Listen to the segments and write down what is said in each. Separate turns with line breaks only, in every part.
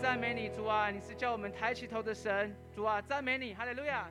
赞美你，主啊！你是叫我们抬起头的神，主啊！赞美你，哈利路亚。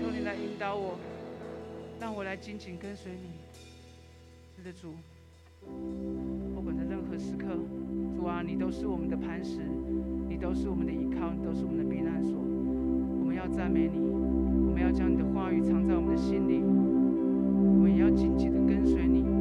求你来引导我，让我来紧紧跟随你。是的，主，不管在任何时刻，主啊，你都是我们的磐石，你都是我们的依靠，你都是我们的避难所。我们要赞美你，我们要将你的话语藏在我们的心里，我们也要紧紧的跟随你。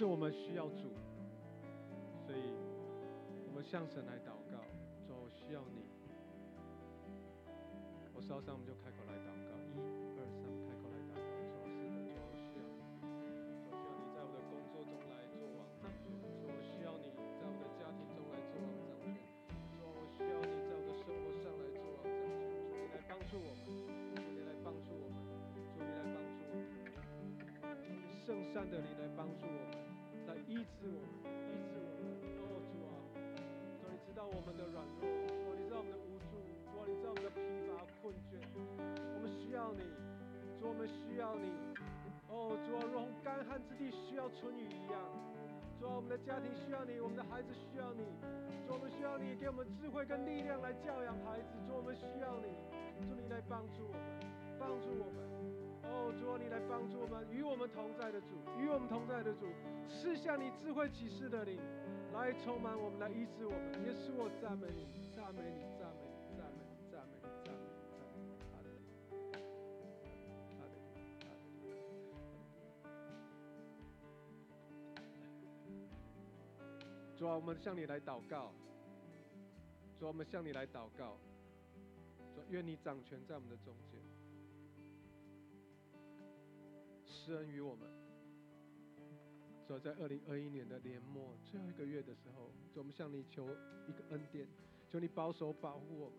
是我们需要主，所以我们向神来祷告，主我需要你。我稍上我们就开口来祷告，一、二、三，开口来祷告。主是的，主我需要你，主需要你在我的工作中来做王掌权，主我需要你在我的家庭中来做王掌权，主我需要你在我的生活上来做王掌权，主你来帮助我们，主你来帮助我们，主你来帮助我们，圣善的你来帮助我们，医治我们，医治我们。哦，主啊，主你知道我们的软弱，主你知道我们的无助，主你知道我们的疲乏困倦，我们需要你，主我们需要你。哦，主啊，如同干旱之地需要春雨一样，主啊，我们的家庭需要你，我们的孩子需要你，主我们需要你给我们智慧跟力量来教养孩子，主我们需要你，主你来帮助我们，帮助我们。哦，主啊，你来帮助我们，与我们同在的主，与我们同在的主，赐下你智慧启示的灵，来充满我们，来医治我们。耶稣，我赞美你，赞美你，赞美你，赞美你，赞美你，赞美你，赞美你。主啊，我们向你来祷告。主啊，我们向你来祷告。主，愿你掌权在我们的中间，施恩于我们。主啊，在二零二一年的年末最后一个月的时候，主，我们向你求一个恩典，求你保守保护我们，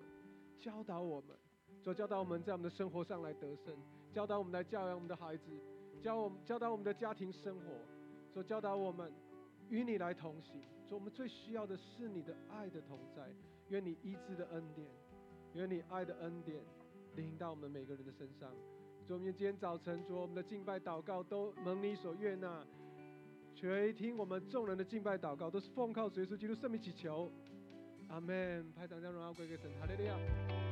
教导我们，主教导我们在我们的生活上来得胜，教导我们来教养我们的孩子，教我们教导我们的家庭生活，主教导我们与你来同行。主，我们最需要的是你的爱的同在，愿你医治的恩典，愿你爱的恩典临到我们每个人的身上。主，我们今天早晨，主，我们的敬拜祷告都蒙你所悦纳。垂听我们众人的敬拜祷告，都是奉靠主耶稣基督圣名祈求，阿门。拍掌将荣耀归给神，哈利路亚。